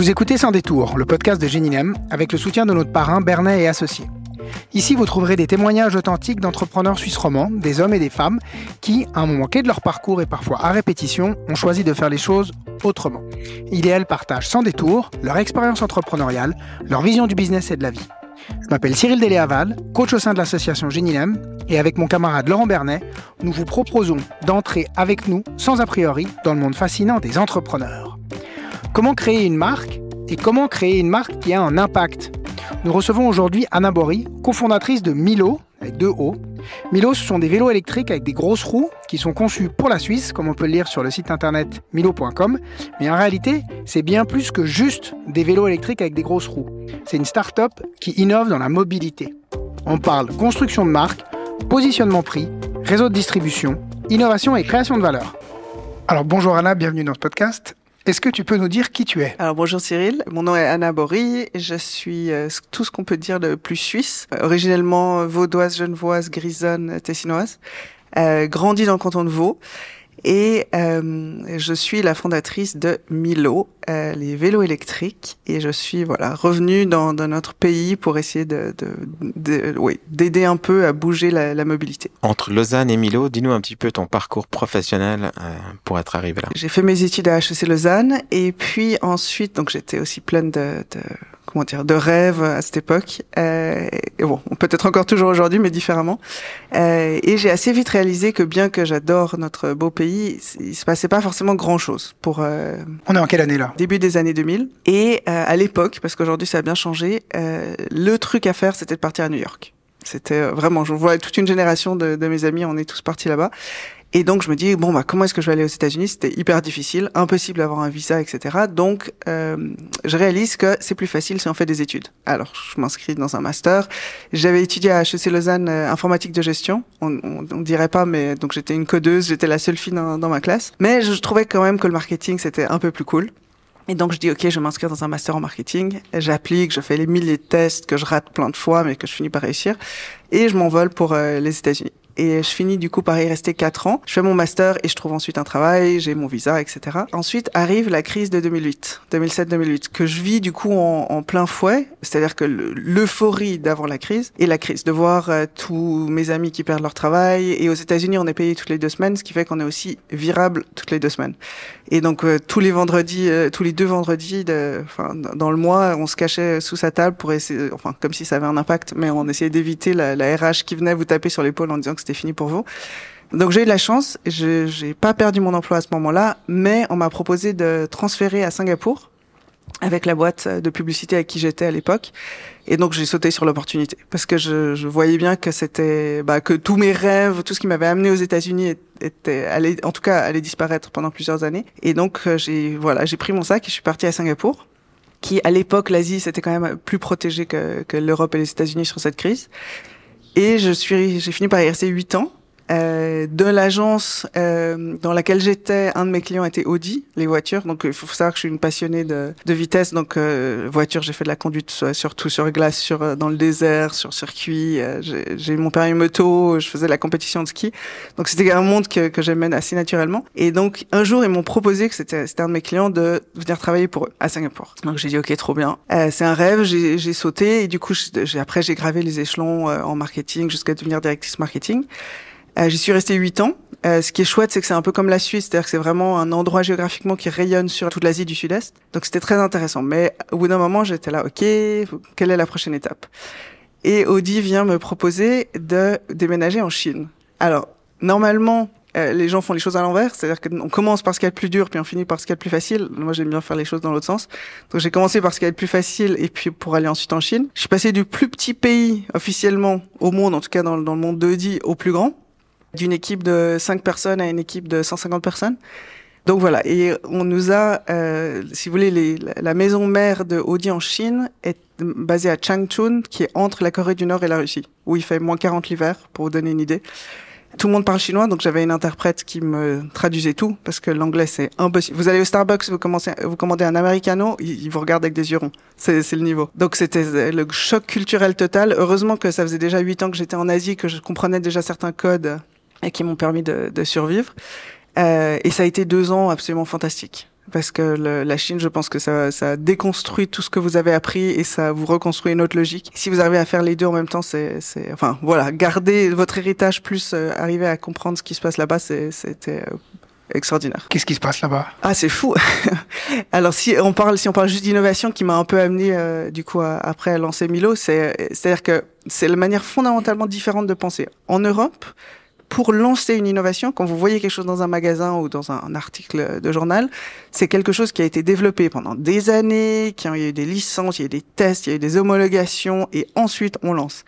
Vous écoutez Sans détour, le podcast de Géninem, avec le soutien de notre parrain Bernet et Associés. Ici, vous trouverez des témoignages authentiques d'entrepreneurs suisses romans, des hommes et des femmes, qui, à un moment clé de leur parcours et parfois à répétition, ont choisi de faire les choses autrement. Ils et elles partagent sans détour leur expérience entrepreneuriale, leur vision du business et de la vie. Je m'appelle Cyril Deléaval, coach au sein de l'association Génilem, et avec mon camarade Laurent Bernet, nous vous proposons d'entrer avec nous, sans a priori, dans le monde fascinant des entrepreneurs. Comment créer une marque et comment créer une marque qui a un impact? Nous recevons aujourd'hui Anna Bory, cofondatrice de Milo, avec deux O. Milo, ce sont des vélos électriques avec des grosses roues qui sont conçus pour la Suisse, comme on peut le lire sur le site internet milo.com. Mais en réalité, c'est bien plus que juste des vélos électriques avec des grosses roues. C'est une start-up qui innove dans la mobilité. On parle construction de marque, positionnement prix, réseau de distribution, innovation et création de valeur. Alors bonjour Anna, bienvenue dans ce podcast. Est-ce que tu peux nous dire qui tu es? Alors bonjour Cyril, mon nom est Anna Bory, je suis euh, tout ce qu'on peut dire de plus suisse, euh, originellement vaudoise, genevoise, grisonne, tessinoise, euh, grandie dans le canton de Vaud et euh, je suis la fondatrice de Milo, euh, les vélos électriques. Et je suis voilà revenue dans, dans notre pays pour essayer de, de, de oui, d'aider un peu à bouger la, la, mobilité. Entre Lausanne et Milo, dis-nous un petit peu ton parcours professionnel euh, pour être arrivé là. J'ai fait mes études à HEC Lausanne et puis ensuite, donc j'étais aussi pleine de, de comment dire, de rêves à cette époque. Euh, et bon, peut-être encore toujours aujourd'hui, mais différemment. Euh, et j'ai assez vite réalisé que bien que j'adore notre beau pays, il se passait pas forcément grand-chose. Pour euh, on est en quelle année là? Début des années 2000. Et euh, à l'époque, parce qu'aujourd'hui ça a bien changé, euh, le truc à faire c'était de partir à New York. C'était vraiment, je vois toute une génération de, de mes amis, on est tous partis là-bas. Et donc je me dis bon bah comment est-ce que je vais aller aux États-Unis? C'était hyper difficile, impossible d'avoir un visa, etc. Donc euh, je réalise que c'est plus facile si on fait des études. Alors je m'inscris dans un master. J'avais étudié à HEC Lausanne euh, informatique de gestion. On, on, on, dirait pas, mais donc j'étais une codeuse, j'étais la seule fille dans, dans ma classe. Mais je trouvais quand même que le marketing c'était un peu plus cool. Et donc je dis ok, je vais m'inscrire dans un master en marketing. J'applique, je fais les milliers de tests que je rate plein de fois, mais que je finis par réussir. Et je m'envole pour euh, les États-Unis et je finis du coup par y rester quatre ans. Je fais mon master et je trouve ensuite un travail, j'ai mon visa, etc. Ensuite arrive la crise de 2008, 2007-2008, que je vis du coup en, en plein fouet, c'est-à-dire que l'euphorie d'avant la crise et la crise, de voir euh, tous mes amis qui perdent leur travail et aux États-Unis on est payé toutes les deux semaines, ce qui fait qu'on est aussi virable toutes les deux semaines. Et donc euh, tous les vendredis, euh, tous les deux vendredis, de, dans le mois, on se cachait sous sa table pour essayer, enfin comme si ça avait un impact, mais on essayait d'éviter la, RH qui venait vous taper sur l'épaule en disant que c'était fini pour vous. Donc j'ai eu de la chance, j'ai pas perdu mon emploi à ce moment-là, mais on m'a proposé de transférer à Singapour avec la boîte de publicité avec qui j'étais à l'époque. Et donc j'ai sauté sur l'opportunité parce que je, je, voyais bien que c'était bah, que tous mes rêves, tout ce qui m'avait amené aux États-Unis était allait, en tout cas allait disparaître pendant plusieurs années. Et donc j'ai voilà j'ai pris mon sac et je suis partie à Singapour qui à l'époque l'Asie c'était quand même plus protégé que, que l'Europe et les États-Unis sur cette crise. Et je suis, j'ai fini par y rester huit ans. Euh, de l'agence euh, dans laquelle j'étais, un de mes clients était Audi, les voitures. Donc il faut savoir que je suis une passionnée de, de vitesse. Donc euh, voiture, j'ai fait de la conduite surtout sur glace, sur dans le désert, sur circuit. Euh, j'ai eu mon permis moto, je faisais de la compétition de ski. Donc c'était un monde que, que j'aimais assez naturellement. Et donc un jour ils m'ont proposé que c'était un de mes clients de venir travailler pour eux à Singapour. Donc j'ai dit ok trop bien. Euh, c'est un rêve, j'ai sauté et du coup après j'ai gravé les échelons en marketing jusqu'à devenir directrice marketing. Euh, J'y suis restée huit ans. Euh, ce qui est chouette, c'est que c'est un peu comme la Suisse, c'est-à-dire que c'est vraiment un endroit géographiquement qui rayonne sur toute l'Asie du Sud-Est. Donc c'était très intéressant. Mais au bout d'un moment, j'étais là, ok, quelle est la prochaine étape? Et Audi vient me proposer de déménager en Chine. Alors normalement, euh, les gens font les choses à l'envers, c'est-à-dire qu'on commence par ce qu'il y a de plus dur, puis on finit par ce qu'il y a de plus facile. Moi, j'aime bien faire les choses dans l'autre sens. Donc, j'ai commencé par ce qu'il y a de plus facile, et puis pour aller ensuite en Chine. Je suis passé du plus petit pays officiellement au monde, en tout cas dans le monde d'Audi, au plus grand d'une équipe de 5 personnes à une équipe de 150 personnes. Donc voilà, et on nous a, euh, si vous voulez, les, la maison mère de Audi en Chine est basée à Changchun, qui est entre la Corée du Nord et la Russie, où il fait moins 40 l'hiver, pour vous donner une idée. Tout le monde parle chinois, donc j'avais une interprète qui me traduisait tout, parce que l'anglais c'est impossible. Vous allez au Starbucks, vous, commencez, vous commandez un americano, ils vous regardent avec des yeux ronds. C'est le niveau. Donc c'était le choc culturel total. Heureusement que ça faisait déjà huit ans que j'étais en Asie, que je comprenais déjà certains codes et qui m'ont permis de, de survivre. Euh, et ça a été deux ans absolument fantastiques. parce que le, la Chine, je pense que ça, ça déconstruit tout ce que vous avez appris et ça vous reconstruit une autre logique. Si vous arrivez à faire les deux en même temps, c'est, c'est enfin voilà, garder votre héritage plus euh, arriver à comprendre ce qui se passe là-bas, c'est, c'était euh, extraordinaire. Qu'est-ce qui se passe là-bas? Ah, c'est fou. Alors si on parle, si on parle juste d'innovation, qui m'a un peu amené euh, du coup à, après à lancer Milo, c'est, c'est-à-dire que c'est la manière fondamentalement différente de penser. En Europe, pour lancer une innovation, quand vous voyez quelque chose dans un magasin ou dans un, article de journal, c'est quelque chose qui a été développé pendant des années, qui a eu des licences, il y a eu des tests, il y a eu des homologations, et ensuite on lance.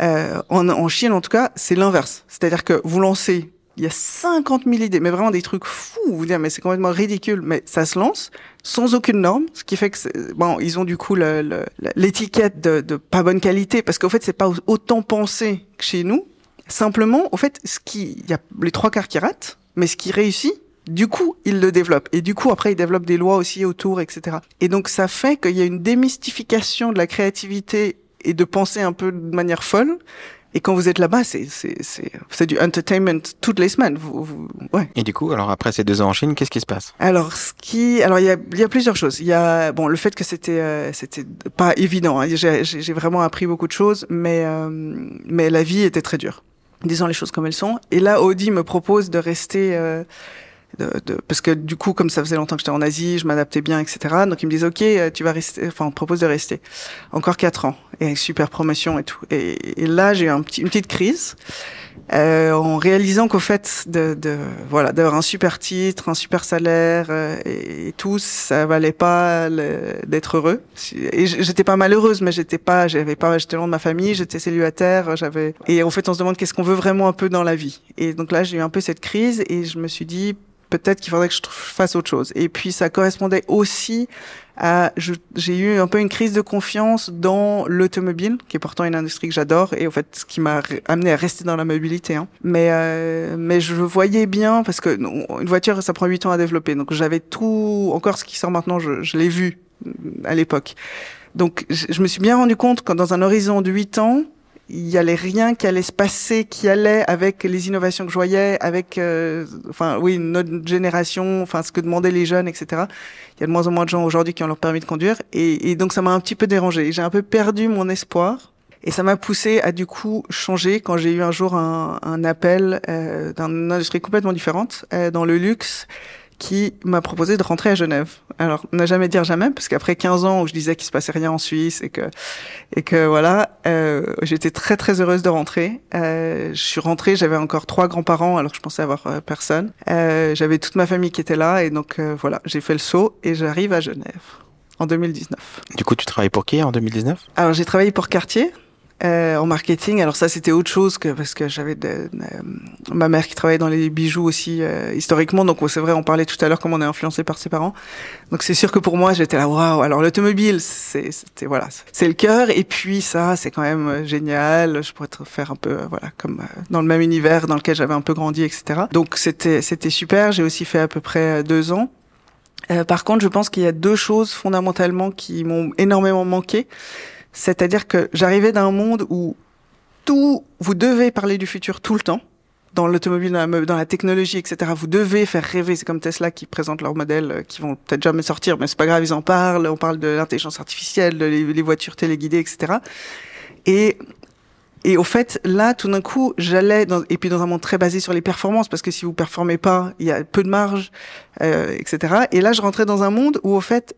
Euh, en, en Chine, en tout cas, c'est l'inverse. C'est-à-dire que vous lancez, il y a 50 000 idées, mais vraiment des trucs fous. Vous dire, mais c'est complètement ridicule, mais ça se lance sans aucune norme, ce qui fait que bon, ils ont du coup l'étiquette de, de pas bonne qualité, parce qu'au fait, c'est pas autant pensé que chez nous. Simplement, au fait, ce qui, il y a les trois quarts qui ratent, mais ce qui réussit, du coup, il le développe. Et du coup, après, il développe des lois aussi autour, etc. Et donc, ça fait qu'il y a une démystification de la créativité et de penser un peu de manière folle. Et quand vous êtes là-bas, c'est c'est c'est c'est du entertainment toutes les semaines. Vous, vous, ouais. Et du coup, alors après ces deux ans en Chine, qu'est-ce qui se passe? Alors ce qui, alors il y a y a plusieurs choses. Il y a bon le fait que c'était euh, c'était pas évident. Hein. J'ai j'ai vraiment appris beaucoup de choses, mais euh, mais la vie était très dure disons les choses comme elles sont. Et là, Audi me propose de rester, euh, de, de, parce que du coup, comme ça faisait longtemps que j'étais en Asie, je m'adaptais bien, etc. Donc ils me disent, ok, euh, tu vas rester, enfin, on te propose de rester encore quatre ans et super promotion et tout. Et, là, j'ai eu une petite crise euh, en réalisant qu'au fait de, de voilà d'avoir un super titre, un super salaire euh, et, tout, ça valait pas d'être heureux. Et j'étais pas malheureuse, mais j'étais pas, j'avais pas, j'étais loin de ma famille, j'étais célibataire, j'avais. Et en fait, on se demande qu'est-ce qu'on veut vraiment un peu dans la vie. Et donc là, j'ai eu un peu cette crise et je me suis dit peut-être qu'il faudrait que je fasse autre chose. Et puis ça correspondait aussi à, j'ai eu un peu une crise de confiance dans l'automobile, qui est pourtant une industrie que j'adore, et au fait ce qui m'a amené à rester dans la mobilité. Hein. Mais euh, mais je voyais bien parce que une voiture ça prend huit ans à développer, donc j'avais tout, encore ce qui sort maintenant, je, je l'ai vu à l'époque. Donc je me suis bien rendu compte que dans un horizon de huit ans, il y allait rien qui allait se passer, qui allait avec les innovations que je voyais, avec, euh, enfin, oui, notre génération, enfin, ce que demandaient les jeunes, etc. Il y a de moins en moins de gens aujourd'hui qui ont leur permis de conduire, et, donc ça m'a un petit peu dérangé. J'ai un peu perdu mon espoir, et ça m'a poussé à du coup changer quand j'ai eu un jour un, un appel euh, d'une industrie complètement différente, euh, dans le luxe, qui m'a proposé de rentrer à Genève. Alors, n'a jamais dire jamais, parce qu'après 15 ans où je disais qu'il se passait rien en Suisse et que et que voilà, euh, j'étais très très heureuse de rentrer. Euh, je suis rentrée, j'avais encore trois grands-parents alors que je pensais avoir euh, personne. Euh, j'avais toute ma famille qui était là et donc voilà, j'ai fait le saut et j'arrive à Genève en 2019. Du coup, tu travailles pour qui en 2019 Alors, j'ai travaillé pour Cartier euh, en marketing. Alors ça, c'était autre chose que parce que j'avais euh, ma mère qui travaillait dans les bijoux aussi euh, historiquement. Donc c'est vrai, on parlait tout à l'heure comment on est influencé par ses parents. Donc c'est sûr que pour moi, j'étais là, waouh. Alors l'automobile, c'était voilà, c'est le cœur. Et puis ça, c'est quand même euh, génial. Je pourrais faire un peu voilà comme dans le même univers dans lequel j'avais un peu grandi, etc. Donc c'était c'était super. J'ai aussi fait à peu près deux ans. Euh, par contre, je pense qu'il y a deux choses fondamentalement qui m'ont énormément manqué. C'est-à-dire que j'arrivais d'un monde où tout, vous devez parler du futur tout le temps. Dans l'automobile, dans, la technologie, etc. Vous devez faire rêver. C'est comme Tesla qui présente leurs modèles euh, qui vont peut-être jamais sortir, mais c'est pas grave, ils en parlent. On parle de l'intelligence artificielle, de les, les, voitures téléguidées, etc. Et et au fait, là, tout d'un coup, j'allais dans, et puis dans un monde très basé sur les performances, parce que si vous performez pas, il y a peu de marge, euh, etc. Et là, je rentrais dans un monde où, au fait,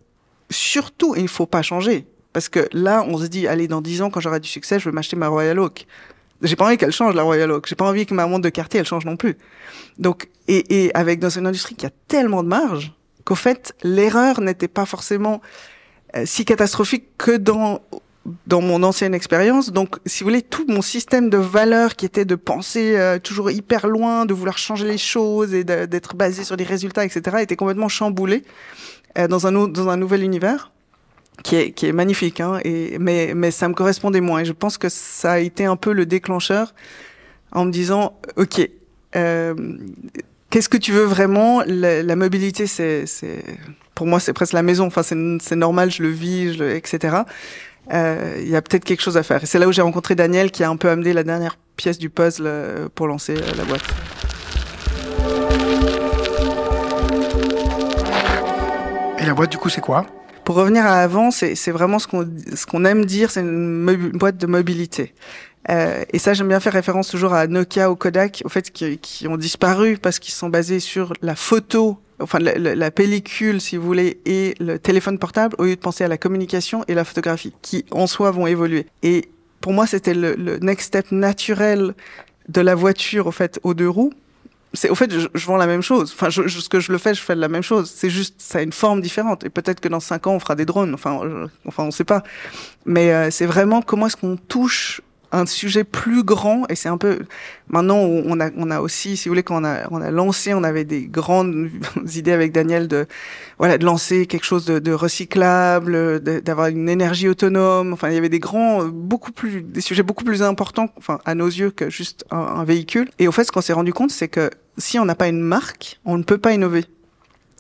surtout, il faut pas changer. Parce que là, on se dit, allez, dans dix ans, quand j'aurai du succès, je vais m'acheter ma Royal Oak. J'ai pas envie qu'elle change, la Royal Oak. J'ai pas envie que ma montre de quartier, elle change non plus. Donc, et, et avec dans une industrie qui a tellement de marge, qu'au fait, l'erreur n'était pas forcément euh, si catastrophique que dans dans mon ancienne expérience. Donc, si vous voulez, tout mon système de valeurs qui était de penser euh, toujours hyper loin, de vouloir changer les choses et d'être basé sur des résultats, etc., était complètement chamboulé euh, dans un dans un nouvel univers qui est, qui est magnifique, hein, et, mais, mais ça me correspondait moins. Et je pense que ça a été un peu le déclencheur en me disant, OK, euh, qu'est-ce que tu veux vraiment? La, mobilité, c'est, c'est, pour moi, c'est presque la maison. Enfin, c'est, normal, je le vis, etc. Il euh, y a peut-être quelque chose à faire. Et c'est là où j'ai rencontré Daniel, qui a un peu amené la dernière pièce du puzzle euh, pour lancer la boîte. Et la boîte, du coup, c'est quoi? Pour revenir à avant, c'est vraiment ce qu'on aime dire, c'est une, boîte de mobilité. Euh, et ça, j'aime bien faire référence toujours à Nokia ou Kodak, au fait, qui, ont disparu parce qu'ils sont basés sur la photo, enfin la, la, pellicule, si vous voulez, et le téléphone portable, au lieu de penser à la communication et la photographie, qui en soi vont évoluer. Et pour moi, c'était le, le, next step naturel de la voiture, au fait, aux deux roues. C'est au fait, je, je, vends la même chose. Enfin, je, ce que je le fais, je fais la même chose. C'est juste, ça a une forme différente. Et peut-être que dans cinq ans, on fera des drones. Enfin, enfin, on sait pas. Mais euh, c'est vraiment comment est-ce qu'on touche un sujet plus grand et c'est un peu maintenant on a on a aussi si vous voulez quand on a on a lancé on avait des grandes idées avec Daniel de voilà de lancer quelque chose de, de recyclable d'avoir une énergie autonome. Enfin il y avait des grands beaucoup plus des sujets beaucoup plus importants enfin à nos yeux que juste un, véhicule. Et au fait ce qu'on s'est rendu compte c'est que si on n'a pas une marque on ne peut pas innover.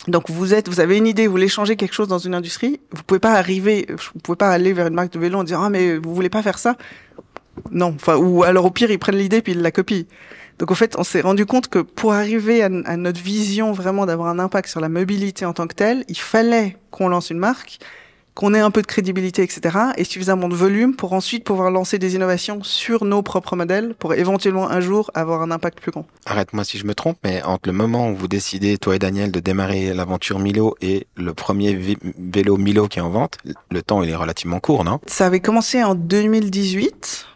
Donc vous êtes, vous avez une idée, vous voulez changer quelque chose dans une industrie, vous pouvez pas arriver, vous pouvez pas aller vers une marque de vélo en disant ah mais vous voulez pas faire ça, non, enfin, ou alors au pire, ils prennent l'idée puis ils la copient. Donc au fait, on s'est rendu compte que pour arriver à, à notre vision vraiment d'avoir un impact sur la mobilité en tant que telle, il fallait qu'on lance une marque, qu'on ait un peu de crédibilité, etc., et suffisamment de volume pour ensuite pouvoir lancer des innovations sur nos propres modèles pour éventuellement un jour avoir un impact plus grand. Arrête-moi si je me trompe, mais entre le moment où vous décidez, toi et Daniel, de démarrer l'aventure Milo et le premier vélo Milo qui est en vente, le temps il est relativement court, non? Ça avait commencé en 2018.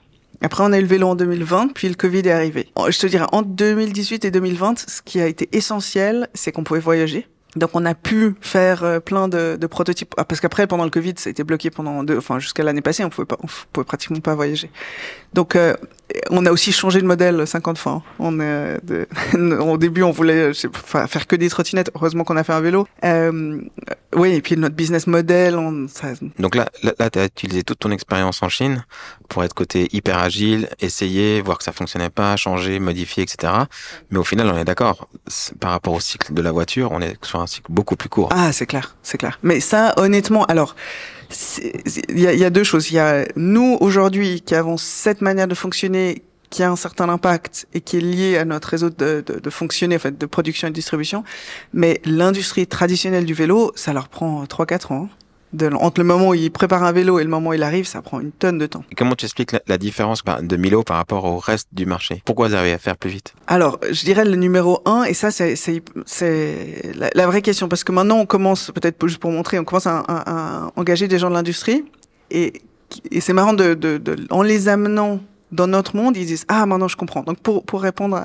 Après, on a eu le vélo en 2020, puis le Covid est arrivé. Je te dirais, entre 2018 et 2020, ce qui a été essentiel, c'est qu'on pouvait voyager. Donc on a pu faire euh, plein de, de prototypes ah, parce qu'après pendant le Covid ça a été bloqué pendant deux, enfin jusqu'à l'année passée on pouvait pas on pouvait pratiquement pas voyager. Donc euh, on a aussi changé de modèle 50 fois. Hein. On au début on voulait pas, faire que des trottinettes. Heureusement qu'on a fait un vélo. Euh, oui et puis notre business model. On, ça... Donc là là, là as utilisé toute ton expérience en Chine pour être côté hyper agile, essayer, voir que ça fonctionnait pas, changer, modifier, etc. Mais au final on est d'accord par rapport au cycle de la voiture, on est sur un cycle beaucoup plus court. Ah, c'est clair, c'est clair. Mais ça, honnêtement, alors, il y a, deux choses. Il y a nous aujourd'hui qui avons cette manière de fonctionner qui a un certain impact et qui est lié à notre réseau de, de, de fonctionner, en fait, de production et de distribution. Mais l'industrie traditionnelle du vélo, ça leur prend 3-4 ans. Hein de, entre le moment où il prépare un vélo et le moment où il arrive, ça prend une tonne de temps. Et comment tu expliques la, la, différence de Milo par rapport au reste du marché? Pourquoi vous arrivez à faire plus vite? Alors, je dirais le numéro un, et ça, c'est la, la, vraie question, parce que maintenant, on commence, peut-être juste pour montrer, on commence à, à, à engager des gens de l'industrie, et, et c'est marrant de, de, de, en les amenant dans notre monde, ils disent ah maintenant je comprends. Donc pour pour répondre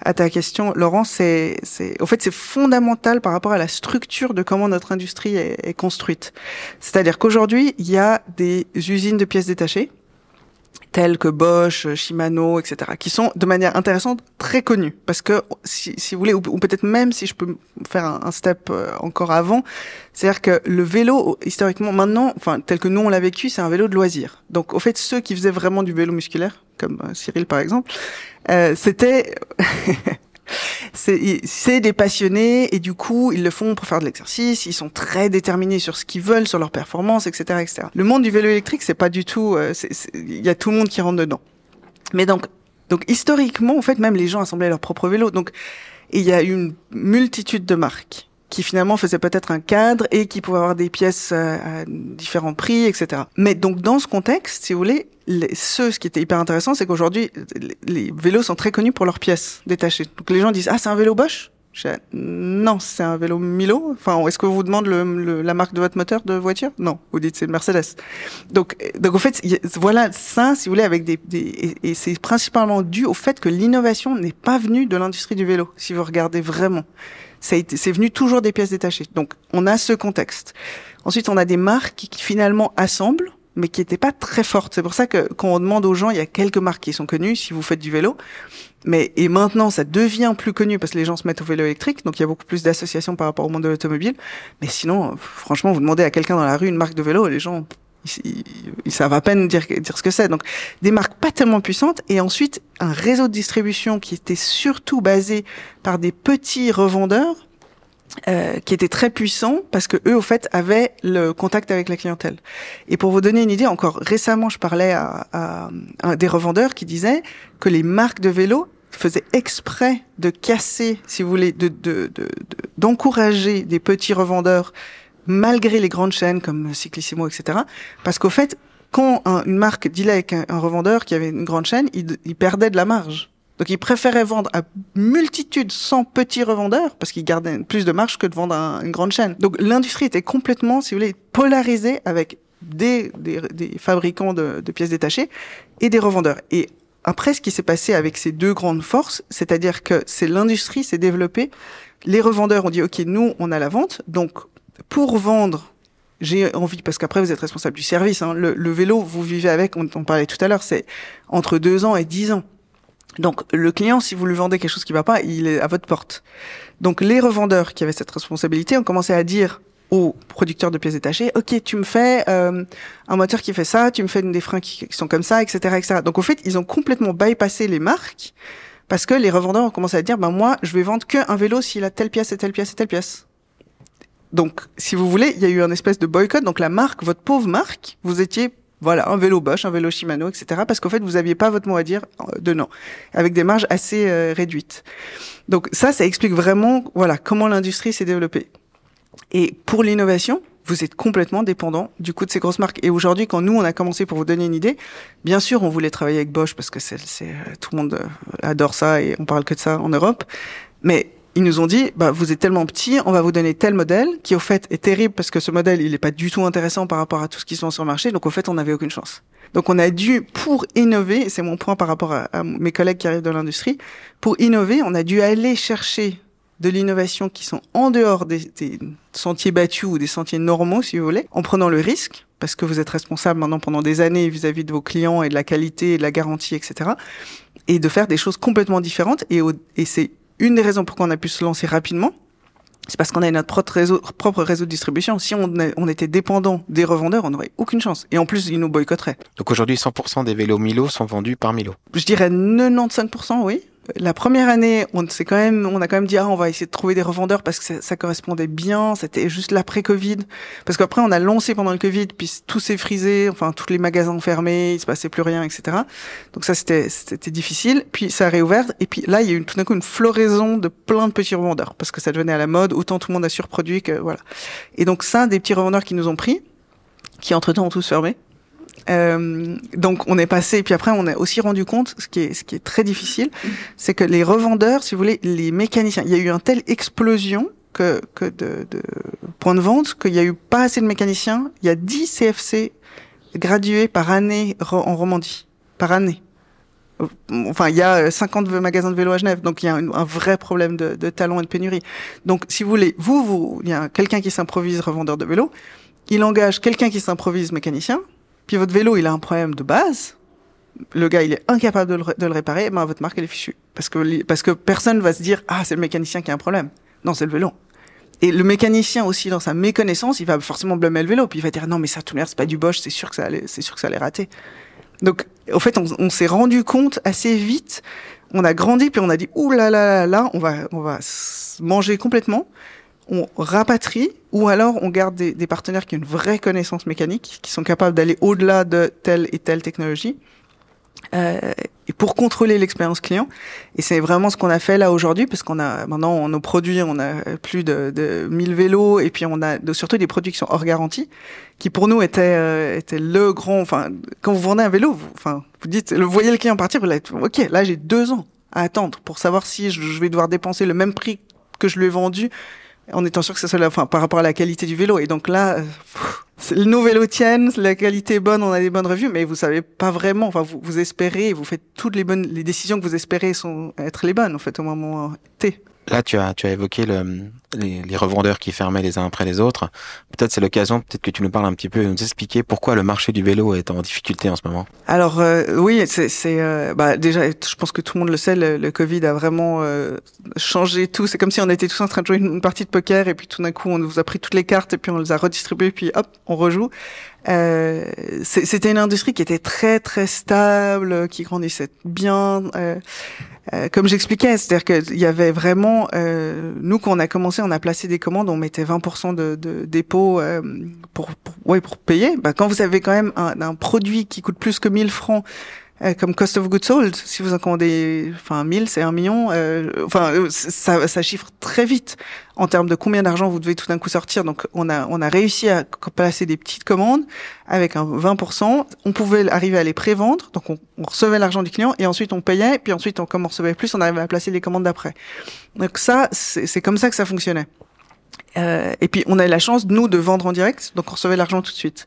à, ta question, Laurent, c'est c'est au fait c'est fondamental par rapport à la structure de comment notre industrie est, est construite. C'est-à-dire qu'aujourd'hui il y a des usines de pièces détachées tels que Bosch, Shimano, etc., qui sont de manière intéressante très connus. Parce que, si, si vous voulez, ou, peut-être même si je peux faire un, un step euh, encore avant, c'est-à-dire que le vélo, historiquement, maintenant, enfin, tel que nous on l'a vécu, c'est un vélo de loisir. Donc, au fait, ceux qui faisaient vraiment du vélo musculaire, comme euh, Cyril par exemple, euh, c'était c'est des passionnés et du coup ils le font pour faire de l'exercice. Ils sont très déterminés sur ce qu'ils veulent, sur leur performance, etc., etc. Le monde du vélo électrique, c'est pas du tout. Euh, il y a tout le monde qui rentre dedans. Mais donc, donc historiquement, en fait, même les gens assemblaient leur propre vélo. Donc, il y a une multitude de marques qui finalement faisait peut-être un cadre et qui pouvait avoir des pièces euh, à différents prix, etc. Mais donc dans ce contexte, si vous voulez, les, ce, ce qui était hyper intéressant, c'est qu'aujourd'hui, les vélos sont très connus pour leurs pièces détachées. Donc les gens disent ah c'est un vélo Bosch? Non, c'est un vélo Milo. Enfin, est-ce que vous demande le, la marque de votre moteur de voiture? Non, vous dites c'est Mercedes. Donc, donc en fait, voilà ça, si vous voulez, avec des, et c'est principalement dû au fait que l'innovation n'est pas venue de l'industrie du vélo. Si vous regardez vraiment, c'est venu toujours des pièces détachées. Donc, on a ce contexte. Ensuite, on a des marques qui, finalement assemblent, mais qui n'étaient pas très fortes. C'est pour ça que quand on demande aux gens, il y a quelques marques qui sont connues si vous faites du vélo. Mais et maintenant, ça devient plus connu parce que les gens se mettent au vélo électrique, donc il y a beaucoup plus d'associations par rapport au monde de l'automobile. Mais sinon, franchement, vous demandez à quelqu'un dans la rue une marque de vélo, les gens ils, ils, savent à peine dire, dire ce que c'est. Donc, des marques pas tellement puissantes et ensuite un réseau de distribution qui était surtout basé par des petits revendeurs euh, qui étaient très puissants parce que eux, au fait, avaient le contact avec la clientèle. Et pour vous donner une idée, encore récemment, je parlais à, à, à des revendeurs qui disaient que les marques de vélos faisaient exprès de casser, si vous voulez, de d'encourager de, de, des petits revendeurs malgré les grandes chaînes comme Cyclissimo, etc. Parce qu'au fait, quand une marque dealait avec un, revendeur qui avait une grande chaîne, il, perdait de la marge. Donc il préférait vendre à multitude sans petits revendeurs parce qu'il gardait plus de marge que de vendre à une grande chaîne. Donc l'industrie était complètement, si vous voulez, polarisée avec des, des, des fabricants de, de, pièces détachées et des revendeurs. Et après, ce qui s'est passé avec ces deux grandes forces, c'est-à-dire que c'est l'industrie s'est développée. Les revendeurs ont dit, OK, nous, on a la vente. Donc, pour vendre j'ai envie, parce qu'après vous êtes responsable du service, hein, le, le, vélo, vous vivez avec, on, on parlait tout à l'heure, c'est entre deux ans et dix ans. Donc le client, si vous lui vendez quelque chose qui va pas, il est à votre porte. Donc les revendeurs qui avaient cette responsabilité ont commencé à dire aux producteurs de pièces détachées, ok, tu me fais euh, un moteur qui fait ça, tu me fais des freins qui, sont comme ça, etc., etc. Donc au fait, ils ont complètement bypassé les marques parce que les revendeurs ont commencé à dire, ben moi, je vais vendre qu'un vélo s'il a telle pièce et telle pièce et telle pièce. Donc, si vous voulez, il y a eu un espèce de boycott. Donc la marque, votre pauvre marque, vous étiez voilà, un vélo Bosch, un vélo Shimano, etc. Parce qu'en fait, vous aviez pas votre mot à dire euh, dedans, avec des marges assez euh, réduites. Donc ça, ça explique vraiment, voilà, comment l'industrie s'est développée. Et pour l'innovation, vous êtes complètement dépendant du coup de ces grosses marques. Et aujourd'hui, quand nous on a commencé, pour vous donner une idée, bien sûr, on voulait travailler avec Bosch parce que c'est, euh, tout le monde adore ça et on parle que de ça en Europe. Mais ils nous ont dit, bah, vous êtes tellement petit, on va vous donner tel modèle, qui au fait est terrible parce que ce modèle, il n'est pas du tout intéressant par rapport à tout ce qui se vend sur le marché. Donc au fait, on n'avait aucune chance. Donc on a dû, pour innover, c'est mon point par rapport à, mes collègues qui arrivent de l'industrie, pour innover, on a dû aller chercher de l'innovation qui sont en dehors des, des, sentiers battus ou des sentiers normaux, si vous voulez, en prenant le risque, parce que vous êtes responsable maintenant pendant des années vis-à-vis de vos clients et de la qualité et de la garantie, etc. Et de faire des choses complètement différentes. Et, et c'est une des raisons pourquoi on a pu se lancer rapidement, c'est parce qu'on a notre propre réseau, propre réseau de distribution. Si on, on était dépendant des revendeurs, on n'aurait aucune chance. Et en plus, ils nous boycotteraient. Donc aujourd'hui, 100% des vélos Milo sont vendus par Milo. Je dirais 95%, oui la première année, on s'est quand même, on a quand même dit ah on va essayer de trouver des revendeurs parce que ça, correspondait bien. C'était juste l'après Covid, parce qu'après on a lancé pendant le Covid, puis tout s'est frisé, enfin tous les magasins fermés, il se passait plus rien, etc. Donc ça c'était c'était difficile. Puis ça a réouvert et puis là il y a eu tout d'un coup une floraison de plein de petits revendeurs parce que ça devenait à la mode. Autant tout le monde a surproduit que voilà. Et donc ça des petits revendeurs qui nous ont pris, qui entre temps ont tous fermé. Euh, donc on est passé, puis après on a aussi rendu compte, ce qui est, ce qui est très difficile, c'est que les revendeurs, si vous voulez, les mécaniciens, il y a eu une telle explosion que, que de, de points de vente qu'il y a eu pas assez de mécaniciens. Il y a 10 CFC gradués par année en Romandie, par année. Enfin, il y a 50 magasins de vélo à Genève, donc il y a un, vrai problème de, talent et de pénurie. Donc, si vous voulez, vous, il y a quelqu'un qui s'improvise revendeur de vélo, il engage quelqu'un qui s'improvise mécanicien, puis votre vélo, il a un problème de base, le gars, il est incapable de le, réparer, ben votre marque, elle est fichue. Parce que, parce que personne va se dire, ah, c'est le mécanicien qui a un problème. Non, c'est le vélo. Et le mécanicien aussi, dans sa méconnaissance, il va forcément blâmer le vélo. Puis il va dire, non, mais ça, tout l'air, c'est pas du Bosch, c'est sûr que ça allait, c'est sûr que ça rater. Donc, au fait, on, on s'est rendu compte assez vite. On a grandi, puis on a dit, ouh là là là là, on va, on va manger complètement on rapatrie ou alors on garde des, des, partenaires qui ont une vraie connaissance mécanique, qui sont capables d'aller au-delà de telle et telle technologie. Euh, et pour contrôler l'expérience client, et c'est vraiment ce qu'on a fait là aujourd'hui, parce qu'on a maintenant nos produits, on a plus de, de 1000 vélos, et puis on a surtout des produits qui sont hors garantie, qui pour nous étaient, euh, étaient le grand. Enfin, quand vous vendez un vélo, vous, enfin, vous dites, vous voyez le client partir, vous l'êtes, ok, là j'ai deux ans à attendre pour savoir si je vais devoir dépenser le même prix que je lui ai vendu en étant sûr que ça soit la, enfin, par rapport à la qualité du vélo. Et donc là, euh, nos vélos tiennent, la qualité est bonne, on a des bonnes revues, mais vous savez pas vraiment. Enfin, vous, vous espérez, vous faites toutes les bonnes, les décisions que vous espérez sont être les bonnes en fait au moment T. Là, tu as, tu as évoqué le, les, revendeurs qui fermaient les uns après les autres. Peut-être c'est l'occasion, peut-être que tu nous parles un petit peu, nous expliquer pourquoi le marché du vélo est en difficulté en ce moment. Alors euh, oui, c'est, euh, bah, déjà, je pense que tout le monde le sait, le, Covid a vraiment euh, changé tout. C'est comme si on était tous en train de jouer une, partie de poker et puis tout d'un coup on vous a pris toutes les cartes et puis on les a redistribuées puis hop, on rejoue. Euh, c'était une industrie qui était très très stable, qui grandissait bien. Euh, euh, comme j'expliquais, c'est-à-dire qu'il y avait vraiment, euh, nous quand on a commencé, on a placé des commandes, on mettait 20% de, de dépôt euh, pour, pour, ouais, pour payer. Bah, quand vous avez quand même un, un, produit qui coûte plus que 1000 francs comme cost of goods sold. Si vous en commandez, enfin 1000, c'est un million. Euh, enfin, euh, ça, ça chiffre très vite en termes de combien d'argent vous devez tout d'un coup sortir. Donc, on a on a réussi à placer des petites commandes avec un 20%. On pouvait arriver à les prévendre. Donc, on, on recevait l'argent du client et ensuite on payait. Puis ensuite, on, comme on recevait plus, on arrivait à placer les commandes d'après. Donc ça, c'est comme ça que ça fonctionnait. Euh, et puis on a eu la chance nous de vendre en direct, donc on recevait l'argent tout de suite.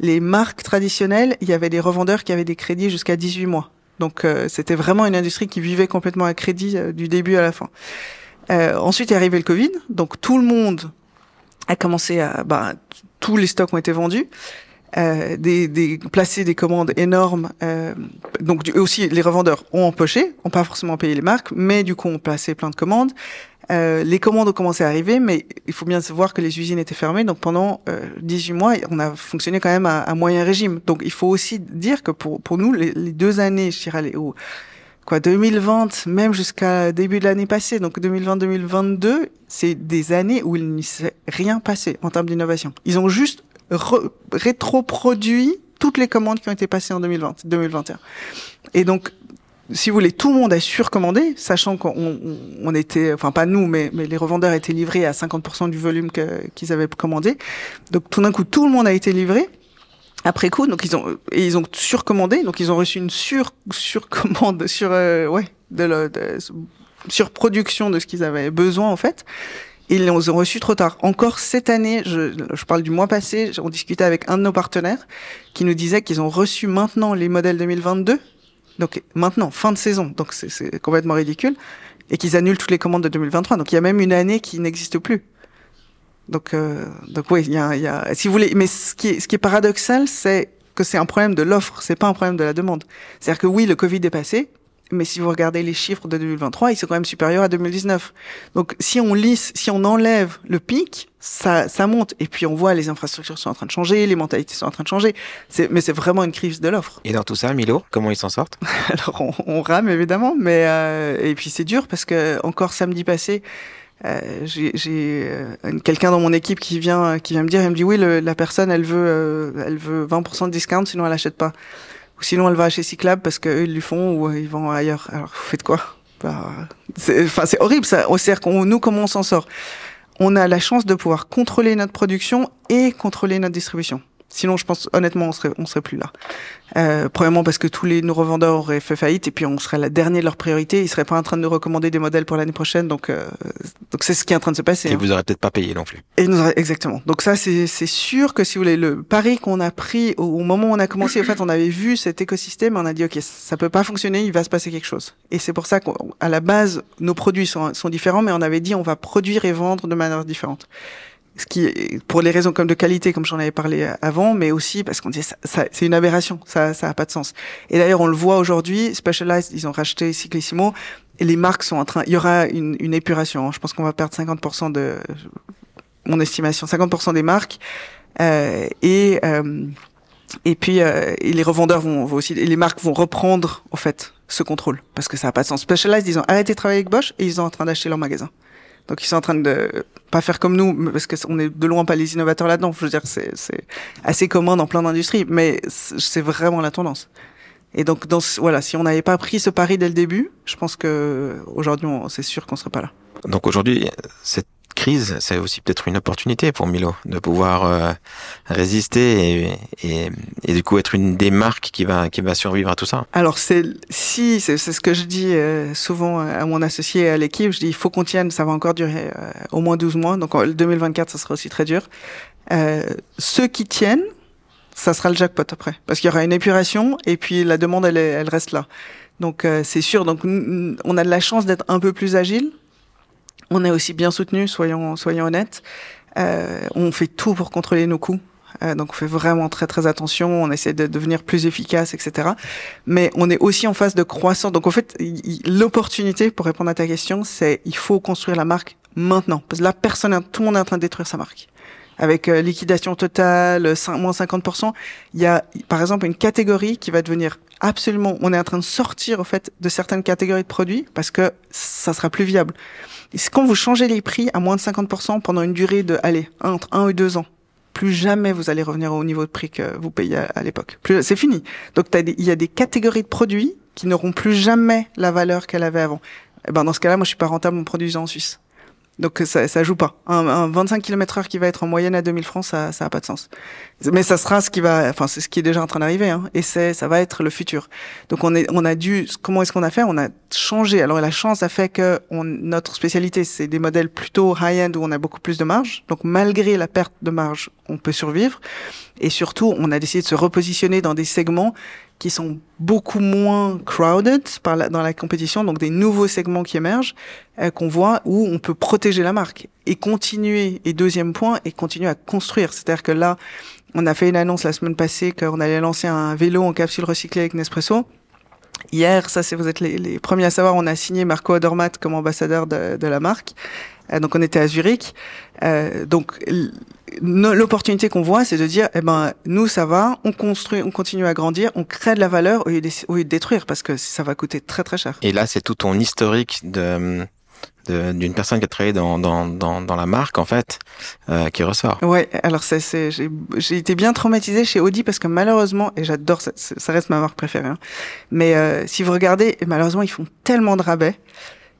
Les marques traditionnelles, il y avait des revendeurs qui avaient des crédits jusqu'à 18 mois. Donc euh, c'était vraiment une industrie qui vivait complètement à crédit euh, du début à la fin. ensuite est arrivé le Covid, donc tout le monde a commencé à, bah, tous les stocks ont été vendus. Euh, des, des, placer des commandes énormes. Euh, donc aussi, les revendeurs ont empoché, ont pas forcément payé les marques, mais du coup ont placé plein de commandes. Euh, les commandes ont commencé à arriver, mais il faut bien savoir que les usines étaient fermées. Donc pendant 18 euh, mois, on a fonctionné quand même à, à, moyen régime. Donc il faut aussi dire que pour, pour nous, les, deux années, je dirais, les, quoi, 2020, même jusqu'à début de l'année passée, donc 2020-2022, c'est des années où il n'y s'est rien passé en termes d'innovation. Ils ont juste rétroproduit toutes les commandes qui ont été passées en 2020, 2021. Et donc, si vous voulez, tout le monde a surcommandé, sachant qu'on on était, enfin pas nous, mais, mais les revendeurs étaient livrés à 50% du volume qu'ils avaient commandé. Donc tout d'un coup, tout le monde a été livré après coup. Donc ils ont et ils ont surcommandé, donc ils ont reçu une sur surcommande sur euh, ouais de, de surproduction de ce qu'ils avaient besoin en fait. Ils les ont reçus trop tard. Encore cette année, je, je parle du mois passé, on discutait avec un de nos partenaires qui nous disait qu'ils ont reçu maintenant les modèles 2022 donc maintenant, fin de saison, donc c'est complètement ridicule, et qu'ils annulent toutes les commandes de 2023. Donc il y a même une année qui n'existe plus. Donc, euh, donc oui, il y a, y a, si vous voulez, mais ce qui est, ce qui est paradoxal, c'est que c'est un problème de l'offre, c'est pas un problème de la demande. C'est-à-dire que oui, le Covid est passé, mais si vous regardez les chiffres de 2023, ils sont quand même supérieurs à 2019. Donc si on lisse, si on enlève le pic, ça, ça monte. Et puis on voit les infrastructures sont en train de changer, les mentalités sont en train de changer. Mais c'est vraiment une crise de l'offre. Et dans tout ça, Milo, comment ils s'en sortent? Alors on, on, rame évidemment, mais euh, et puis c'est dur parce que encore samedi passé. Euh, j'ai euh, quelqu'un dans mon équipe qui vient qui vient me dire, elle me dit oui, le, la personne elle veut euh, elle veut 20% de discount, sinon elle achète pas. Ou sinon, elle va chez Cyclab parce qu'eux, ils lui font ou ils vont ailleurs. Alors, vous faites quoi? Bah, Enfin, c'est horrible ça. C'est-à-dire qu'on, nous, comment on s'en sort? On a la chance de pouvoir contrôler notre production et contrôler notre distribution. Sinon, je pense honnêtement, on serait, on serait plus là. Euh, premièrement parce que tous les nos revendeurs auraient fait faillite et puis on serait la dernière de leur priorité. Ils seraient pas en train de nous recommander des modèles pour l'année prochaine. Donc, euh, donc c'est ce qui est en train de se passer. Et hein. vous aurez peut-être pas payé non plus. Et nous exactement. Donc ça, c'est c'est sûr que si vous voulez le pari qu'on a pris au, au, moment où on a commencé, en fait, on avait vu cet écosystème, on a dit ok, ça peut pas fonctionner, il va se passer quelque chose. Et c'est pour ça qu'à la base, nos produits sont, sont différents, mais on avait dit on va produire et vendre de manière différente ce qui pour les raisons comme de qualité comme j'en avais parlé avant mais aussi parce qu'on dit ça, c'est une aberration. Ça ça a pas de sens. Et d'ailleurs on le voit aujourd'hui Specialized ils ont racheté Cyclissimo et les marques sont en train il y aura une, une épuration hein. je pense qu'on va perdre 50% de mon estimation 50% des marques euh, et euh, et puis euh, et les revendeurs vont, aussi les marques vont reprendre en fait ce contrôle parce que ça a pas de sens. Specialized ils ont arrêté de travailler avec Bosch et ils sont en train d'acheter leur magasin donc ils sont en train de pas faire comme nous, parce que on est de loin pas les innovateurs là-dedans. Je veux dire, c'est assez commun dans plein d'industries, mais c'est vraiment la tendance. Et donc, dans, voilà, si on n'avait pas pris ce pari dès le début, je pense que aujourd'hui, c'est sûr qu'on serait pas là. Donc aujourd'hui, cette c'est aussi peut-être une opportunité pour Milo de pouvoir euh, résister et, du coup être une des marques qui va qui va survivre à tout ça. Alors si c'est ce que je dis euh, souvent à mon associé et à l'équipe, je dis il faut qu'on tienne, ça va encore durer euh, au moins 12 mois, donc en 2024 ça sera aussi très dur. ceux qui tiennent, ça sera le jackpot après, parce qu'il y aura une épuration et puis la demande elle, elle reste là. Donc c'est sûr, donc on a de la chance d'être un peu plus agile on est aussi bien soutenu, soyons, soyons honnêtes. Euh, on fait tout pour contrôler nos coûts. Euh, donc on fait vraiment très très attention, on essaie de devenir plus efficace, etc. Mais on est aussi en phase de croissance. Donc en fait, l'opportunité, pour répondre à ta question, c'est il faut construire la marque maintenant. Parce que là, personne, tout le monde est en train de détruire sa marque. Avec euh, liquidation totale, 5, moins 50%, il y a par exemple une catégorie qui va devenir absolument... On est en train de sortir en fait de certaines catégories de produits parce que ça sera plus viable. Et quand vous changez les prix à moins de 50% pendant une durée de, allez, entre un ou deux ans, plus jamais vous allez revenir au niveau de prix que vous payez à, l'époque. C'est fini. Donc il y a des catégories de produits qui n'auront plus jamais la valeur qu'elle avait avant. Et eh ben dans ce cas-là, moi je suis pas rentable en produisant en Suisse. Donc ça, ça joue pas. Un, un 25 km heure qui va être en moyenne à 2000 francs, ça, ça a pas de sens. Mais ça sera ce qui va, enfin c'est ce qui est déjà en train d'arriver, hein, et c'est, ça va être le futur. Donc on est, on a dû, comment est-ce qu'on a fait? On a changé. Alors la chance a fait que on, notre spécialité c'est des modèles plutôt high-end où on a beaucoup plus de marge. Donc malgré la perte de marge, on peut survivre. Et surtout, on a décidé de se repositionner dans des segments qui sont beaucoup moins crowded par la, dans la compétition, donc des nouveaux segments qui émergent, euh, qu'on voit où on peut protéger la marque et continuer. Et deuxième point, et continuer à construire. C'est-à-dire que là, on a fait une annonce la semaine passée qu'on allait lancer un vélo en capsule recyclée avec Nespresso. Hier, ça c'est vous êtes les, premiers à savoir, on a signé Marco Adormat comme ambassadeur de, de la marque. Euh, donc on était à Zurich. Euh, donc l'opportunité qu'on voit, c'est de dire, eh ben, nous, ça va, on construit, on continue à grandir, on crée de la valeur au lieu de, détruire, parce que ça va coûter très très cher. Et là, c'est tout ton historique de d'une personne qui a travaillé dans, dans, dans, dans la marque en fait euh, qui ressort. Ouais, alors c'est c'est j'ai été bien traumatisée chez Audi parce que malheureusement et j'adore ça, ça reste ma marque préférée. Hein, mais euh, si vous regardez malheureusement ils font tellement de rabais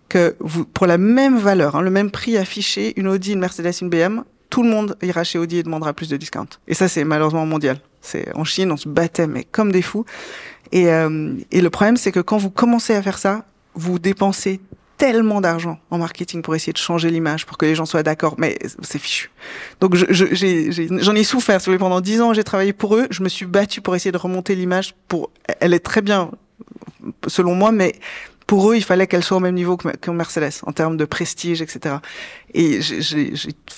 que vous pour la même valeur, hein, le même prix affiché, une Audi, une Mercedes, une BM, tout le monde ira chez Audi et demandera plus de discount. Et ça, c'est malheureusement mondial. C'est en Chine, on se battait mais comme des fous. Et, euh, et le problème, c'est que quand vous commencez à faire ça, vous dépensez tellement d'argent en marketing pour essayer de changer l'image, pour que les gens soient d'accord, mais c'est fichu. Donc j'en je, ai, ai, souffert. Pendant dix ans, j'ai travaillé pour eux. Je me suis battue pour essayer de remonter l'image. Pour, elle est très bien, selon moi, mais pour eux, il fallait qu'elle soit au même niveau que, Mercedes en termes de prestige, etc. Et j'ai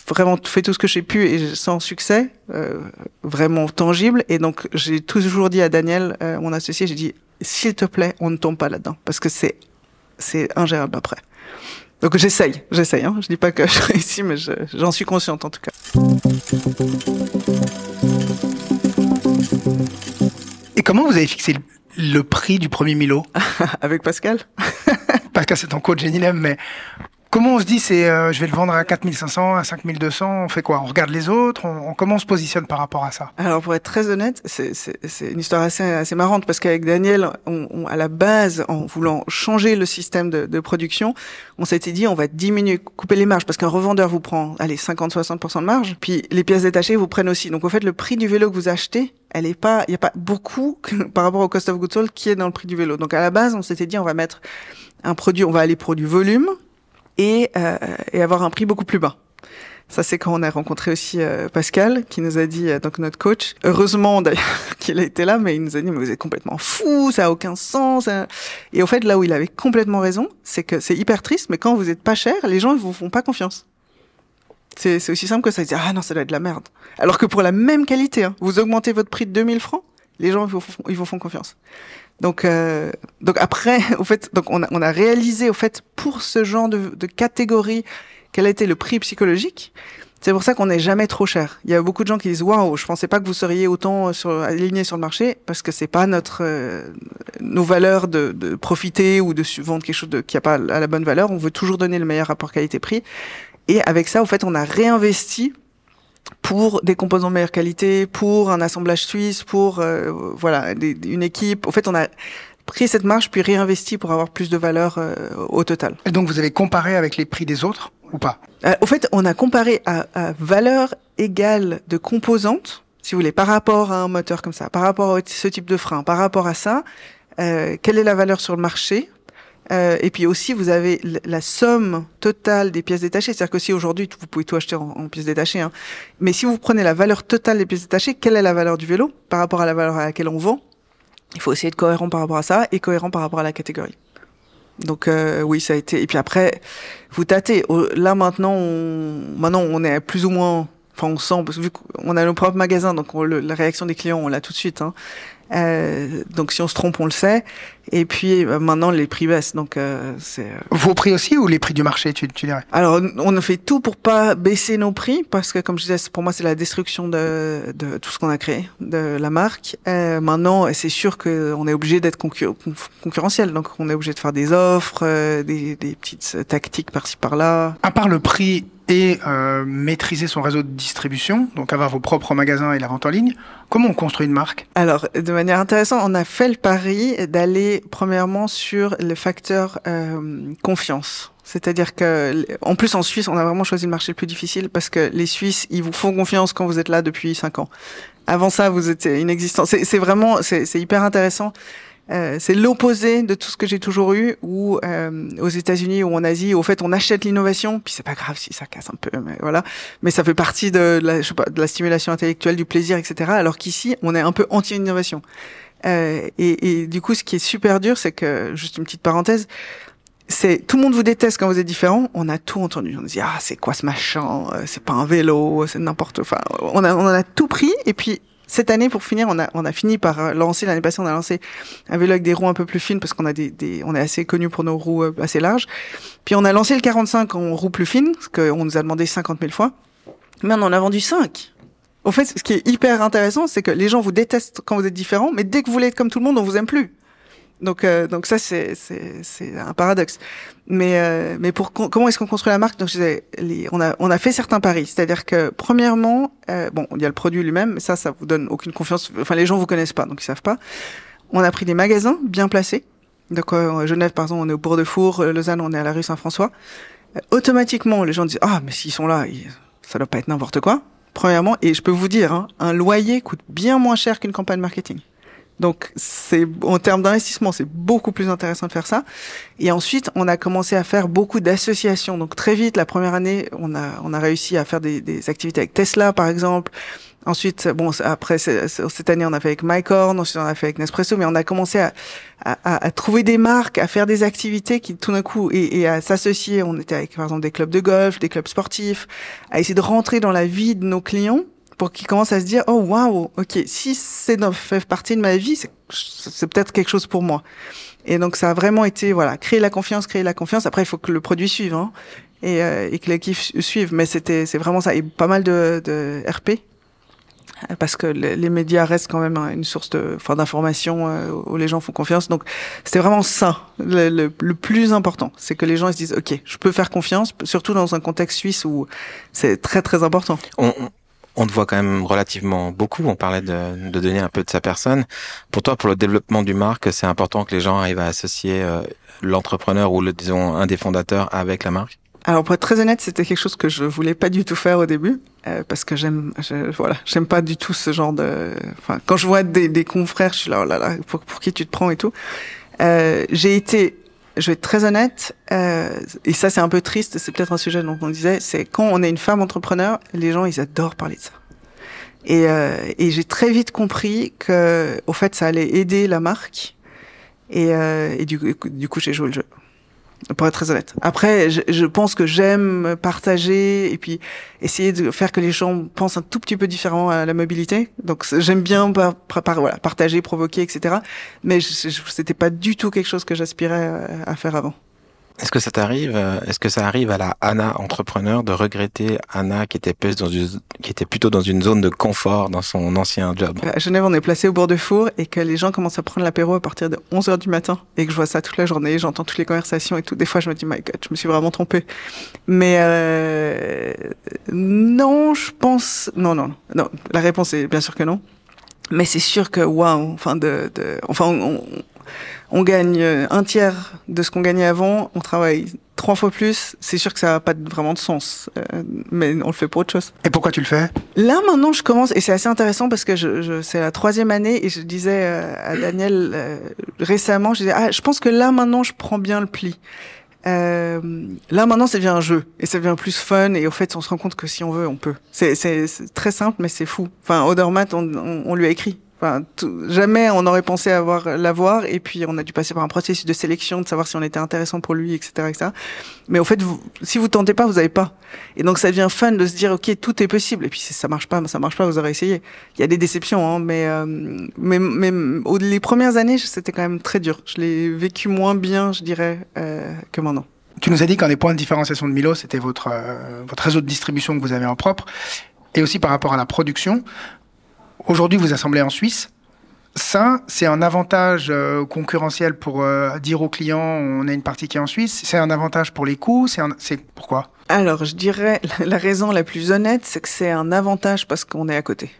vraiment fait tout ce que j'ai pu et sans succès, euh, vraiment tangible. Et donc j'ai toujours dit à Daniel, euh, mon associé, j'ai dit s'il te plaît, on ne tombe pas là-dedans parce que c'est c'est ingérable après. Donc j'essaye, j'essaye. Hein. Je dis pas que je réussis, mais j'en suis consciente en tout cas. Et comment vous avez fixé le le prix du premier Milo Avec Pascal. Pascal, c'est ton coach Genilem, mais Comment on se dit, c'est euh, je vais le vendre à 4500, à 5200, on fait quoi? On regarde les autres? On, Comment on se positionne par rapport à ça? Alors pour être très honnête, c'est une histoire assez, assez marrante parce qu'avec Daniel, on, à la base, en voulant changer le système de, de production, on s'était dit on va diminuer, couper les marges parce qu'un revendeur vous prend, allez, 50-60% de marge, puis les pièces détachées vous prennent aussi. Donc en fait, le prix du vélo que vous achetez, elle est pas, il y a pas beaucoup par rapport au cost of goods sold qui est dans le prix du vélo. Donc à la base, on s'était dit on va mettre un produit, on va aller pour du volume et, euh, et avoir un prix beaucoup plus bas. Ça, c'est quand on a rencontré aussi euh, Pascal, qui nous a dit, euh, donc notre coach, heureusement d'ailleurs qu'il a été là, mais il nous a dit, mais vous êtes complètement fou, ça a aucun sens. Hein. Et au fait, là où il avait complètement raison, c'est que c'est hyper triste, mais quand vous êtes pas cher, les gens ils vous font pas confiance. C'est aussi simple que ça. Ils disent, ah non, ça doit être de la merde. Alors que pour la même qualité, hein, vous augmentez votre prix de 2000 francs, les gens ils vous font, ils vous font confiance. Donc, euh, donc après, au fait, donc on a, on a réalisé au fait pour ce genre de, de catégorie quel a été le prix psychologique. C'est pour ça qu'on n'est jamais trop cher. Il y a beaucoup de gens qui disent waouh, je pensais pas que vous seriez autant sur, aligné sur le marché parce que c'est pas notre euh, nos valeurs de, de, profiter ou de vendre quelque chose de, qui a pas à la bonne valeur. On veut toujours donner le meilleur rapport qualité-prix. Et avec ça, au fait, on a réinvesti pour des composants de meilleure qualité, pour un assemblage suisse, pour euh, voilà une équipe. Au fait, on a pris cette marge puis réinvesti pour avoir plus de valeur euh, au total. Et donc vous avez comparé avec les prix des autres ou pas? Euh, Au fait, on a comparé à, à, valeur égale de composantes, si vous voulez, par rapport à un moteur comme ça, par rapport à ce type de frein, par rapport à ça, quelle est la valeur sur le marché? Euh, et puis aussi, vous avez la somme totale des pièces détachées. C'est-à-dire que si aujourd'hui, vous pouvez tout acheter en, pièces détachées, hein. mais si vous prenez la valeur totale des pièces détachées, quelle est la valeur du vélo par rapport à la valeur à laquelle on vend? Il faut aussi être cohérent par rapport à ça et cohérent par rapport à la catégorie. Donc euh, oui, ça a été. Et puis après, vous tâtez. Là maintenant, on... maintenant on est plus ou moins. Enfin, on sent parce que vu qu'on a nos propres magasins, donc la réaction des clients, on l'a tout de suite. Hein. Euh, donc si on se trompe, on le sait. Et puis euh, maintenant les prix baissent, donc euh, c'est. Euh, Vos prix aussi ou les prix du marché, tu, tu dirais Alors on a fait tout pour pas baisser nos prix parce que comme je disais, pour moi c'est la destruction de, de tout ce qu'on a créé, de la marque. Euh, maintenant c'est sûr qu'on est obligé d'être concurrentiel, donc on est obligé de faire des offres, des, des petites tactiques par-ci par-là. À part le prix et euh, maîtriser son réseau de distribution, donc avoir vos propres magasins et la vente en ligne. Comment on construit une marque? Alors, de manière intéressante, on a fait le pari d'aller premièrement sur le facteur euh, confiance. C'est-à-dire que, en plus en Suisse, on a vraiment choisi le marché le plus difficile parce que les Suisses, ils vous font confiance quand vous êtes là depuis cinq ans. Avant ça, vous êtes inexistant. C'est vraiment, c'est hyper intéressant. Euh, c'est l'opposé de tout ce que j'ai toujours eu, ou euh, aux États-Unis ou en Asie, au fait, on achète l'innovation, puis c'est pas grave si ça casse un peu, mais voilà. Mais ça fait partie de la, je sais pas, de la stimulation intellectuelle, du plaisir, etc. Alors qu'ici, on est un peu anti-innovation. Euh, et, et, du coup, ce qui est super dur, c'est que, juste une petite parenthèse, c'est tout le monde vous déteste quand vous êtes différent. On a tout entendu. On dit ah c'est quoi ce machin euh, C'est pas un vélo, c'est n'importe. Enfin, on a on a tout pris. Et puis cette année, pour finir, on a, on a fini par euh, lancer, l'année passée, on a lancé un vélo avec des roues un peu plus fines parce qu'on a des, des on est assez connu pour nos roues euh, assez larges. Puis on a lancé le 45 en roues plus fines, parce qu'on nous a demandé 50 000 fois. Mais on en a vendu 5. Au fait, ce qui est hyper intéressant, c'est que les gens vous détestent quand vous êtes différent, mais dès que vous voulez être comme tout le monde, on vous aime plus. Donc, euh, donc ça, c'est, un paradoxe. Mais, euh, mais pour comment est-ce qu'on construit la marque? Donc, on a, on a fait certains paris. C'est-à-dire que premièrement, euh, bon, il y a le produit lui-même, mais ça, ça vous donne aucune confiance. Enfin, les gens vous connaissent pas, donc ils savent pas. On a pris des magasins bien placés. Donc, euh, Genève, par exemple, on est au Bourg de Four. Lausanne, on est à la rue Saint-François. automatiquement, les gens disent ah, mais s'ils sont là, ça doit pas être n'importe quoi. Premièrement, et je peux vous dire, hein, un loyer coûte bien moins cher qu'une campagne marketing. Donc, c'est en termes d'investissement, c'est beaucoup plus intéressant de faire ça. Et ensuite, on a commencé à faire beaucoup d'associations. Donc, très vite, la première année, on a on a réussi à faire des, des activités avec Tesla, par exemple. Ensuite, bon, après cette année, on a fait avec Mycorn, ensuite on a fait avec Nespresso, mais on a commencé à, à, à trouver des marques, à faire des activités qui, tout d'un coup, et, et à s'associer. On était avec, par exemple, des clubs de golf, des clubs sportifs, à essayer de rentrer dans la vie de nos clients pour qu'ils commencent à se dire oh waouh ok si c'est fait partie de ma vie c'est peut-être quelque chose pour moi. Et donc ça a vraiment été voilà créer la confiance créer la confiance. Après il faut que le produit suive hein, et, euh, et que l'équipe suive. Mais c'était c'est vraiment ça. Et pas mal de, de RP parce que les médias restent quand même une source de, enfin, d'information euh, où les gens font confiance. Donc, c'était vraiment ça le, le, plus important, c'est que les gens ils se disent, ok, je peux faire confiance, surtout dans un contexte suisse où c'est très très important. On te voit quand même relativement beaucoup. On parlait de, de, donner un peu de sa personne. Pour toi, pour le développement du marque, c'est important que les gens arrivent à associer euh, l'entrepreneur ou le, disons un des fondateurs avec la marque? Alors pour être très honnête, c'était quelque chose que je voulais pas du tout faire au début euh, parce que j'aime, voilà, j'aime pas du tout ce genre de. Enfin, quand je vois des, des confrères, je suis là, oh là là, pour, pour qui tu te prends et tout. Euh, j'ai été je vais être très honnête, euh, et ça c'est un peu triste, c'est peut-être un sujet dont on disait, c'est quand on est une femme entrepreneur, les gens ils adorent parler de ça. Et, euh, et j'ai très vite compris que, au fait, ça allait aider la marque. Et, euh, et du, du coup, j'ai joué le jeu pour être très honnête. Après, je, je pense que j'aime partager et puis essayer de faire que les gens pensent un tout petit peu différemment à la mobilité. Donc j'aime bien par, par, voilà, partager, provoquer, etc. Mais c'était pas du tout quelque chose que j'aspirais à faire avant. Est-ce que ça t'arrive, euh, est-ce que ça arrive à la Anna entrepreneur de regretter Anna qui était plus dans une, qui était plutôt dans une zone de confort dans son ancien job? À Genève, on est placé au bord de four et que les gens commencent à prendre l'apéro à partir de 11 heures du matin et que je vois ça toute la journée, j'entends toutes les conversations et tout. Des fois, je me dis, my God, je me suis vraiment trompée. Mais, euh, non, je pense, non, non, non. La réponse est bien sûr que non. Mais c'est sûr que, waouh, enfin, de, de, enfin, on, on gagne euh, un tiers de ce qu'on gagnait avant, on travaille trois fois plus, c'est sûr que ça n'a pas vraiment de sens, euh, mais on le fait pour autre chose. Et pourquoi tu le fais? Là maintenant, je commence et c'est assez intéressant parce que je, je c'est la troisième année et je disais euh, à Daniel récemment, je disais ah je pense que là maintenant je prends bien le pli. là maintenant ça devient un jeu et ça devient plus fun et au fait on se rend compte que si on veut on peut. C'est très simple mais c'est fou. Enfin Odermatt on, on, on lui a écrit Enfin, jamais on aurait pensé avoir l'avoir et puis on a dû passer par un processus de sélection de savoir si on était intéressant pour lui, etc., etc. Mais au fait, vous, si vous tentez pas, vous avez pas. Et donc ça devient fun de se dire ok, tout est possible. Et puis si ça marche pas, ça marche pas, vous aurez essayé. Il y a des déceptions, hein, mais, euh, mais mais les premières années, c'était quand même très dur. Je l'ai vécu moins bien, je dirais, euh, que maintenant. Tu nous as dit qu'un des points de différenciation de Milo, c'était votre euh, votre réseau de distribution que vous avez en propre, et aussi par rapport à la production. Aujourd'hui, vous assemblez en Suisse. Ça, c'est un avantage euh, concurrentiel pour euh, dire aux clients on a une partie qui est en Suisse. C'est un avantage pour les coûts. C'est pourquoi? Alors, je dirais la raison la plus honnête, c'est que c'est un avantage parce qu'on est à côté.